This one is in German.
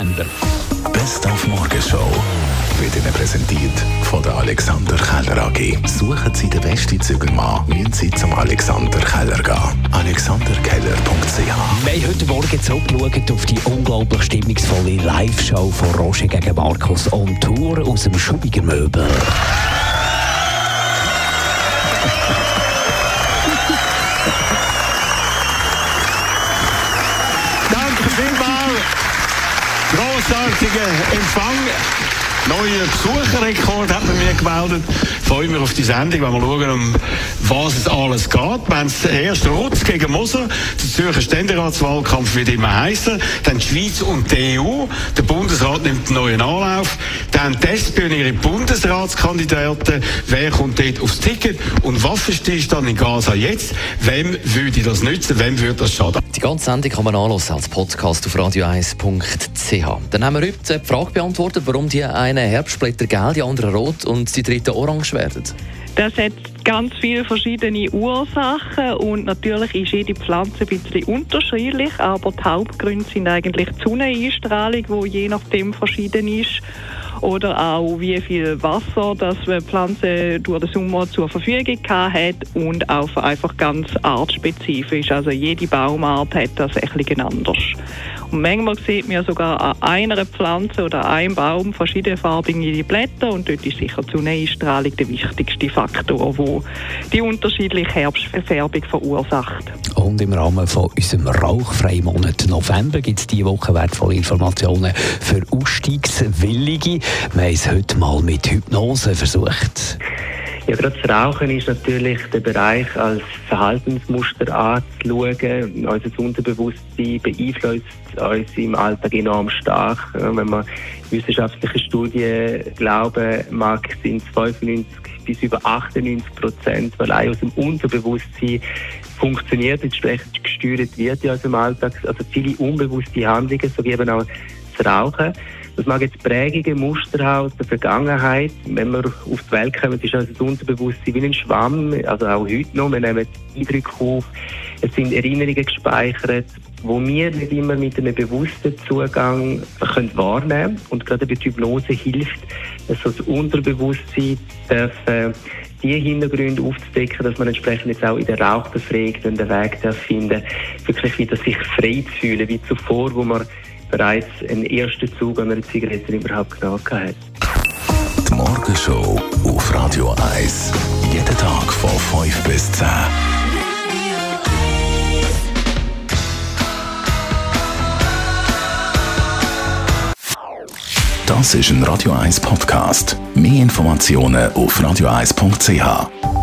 November. Best auf Morgenshow wird Ihnen präsentiert von der Alexander Keller AG. Suchen Sie den besten Zügelmann, müssen Sie zum Alexander Keller gehen. alexanderkeller.ch Wir haben heute Morgen zurückgeschaut auf die unglaublich stimmungsvolle Live-Show von Roger gegen Markus on Tour aus dem Schubiger Möbel. Grossartiger Empfang. Neuer Besucherrekord hat man mir gemeldet. Freue mich auf die Sendung, wenn wir schauen, um was es alles geht. Wir haben den ersten Rutz gegen Moser, der Zürcher Ständeratswahlkampf wird immer heißen. Dann die Schweiz und die EU. Der Bundesrat nimmt einen neuen Anlauf. Dann die SP und ihre Bundesratskandidaten. Wer kommt dort aufs Ticket? Und Waffenstillstand dann in Gaza jetzt? Wem würde das nützen? Wem würde das schaden? Die ganze Sendung kann man anhören als Podcast auf radio1.ch. Dann haben wir heute die Frage beantwortet, warum die einen Herbstblätter gelb, die anderen rot und die dritten orange werden. Das hat ganz viele verschiedene Ursachen und natürlich ist jede Pflanze ein bisschen unterschiedlich, aber die Hauptgründe sind eigentlich die Sonneneinstrahlung, die je nachdem verschieden ist oder auch wie viel Wasser das die Pflanze durch den Sommer zur Verfügung hat und auch einfach ganz artspezifisch. Also jede Baumart hat das ein bisschen anders. Und manchmal sieht man sogar an einer Pflanze oder einem Baum verschiedenfarbige Blätter und dort ist sicher die Sonneneinstrahlung der wichtigste Faktor, der die unterschiedliche Herbstfärbung verursacht. Und im Rahmen von unserem rauchfreien Monat November gibt es diese Woche wertvolle Informationen für Ausstiegswillige. Wir haben es heute mal mit Hypnose versucht. Ja, gerade das Rauchen ist natürlich der Bereich als Verhaltensmuster anzuschauen. Unser Unterbewusstsein beeinflusst uns im Alltag enorm stark. Wenn man wissenschaftliche Studien glauben mag, sind es 95 bis über 98 Prozent, weil auch aus dem Unterbewusstsein funktioniert, entsprechend gesteuert wird in unserem Alltag. Also viele unbewusste Handlungen, so wie eben auch das Rauchen. Das mag jetzt Prägungen, Muster haben aus der Vergangenheit. Wenn wir auf die Welt kommen, ist unser Unterbewusstsein wie ein Schwamm, also auch heute noch. Wir nehmen Eindrücke auf, es sind Erinnerungen gespeichert, wo wir nicht immer mit einem bewussten Zugang können wahrnehmen können. Und gerade bei Hypnose hilft, also das Unterbewusstsein darf, äh, die Hintergründe aufzudecken, dass man entsprechend jetzt auch in der Rauchbefragung den Weg finden wirklich wieder sich frei zu fühlen, wie zuvor, wo man bereits einen ersten Zug an einer Zigarette überhaupt genommen hat. Die Morgenshow auf Radio 1. Jeden Tag von 5 bis 10. Das ist ein Radio 1 Podcast. Mehr Informationen auf radio1.ch.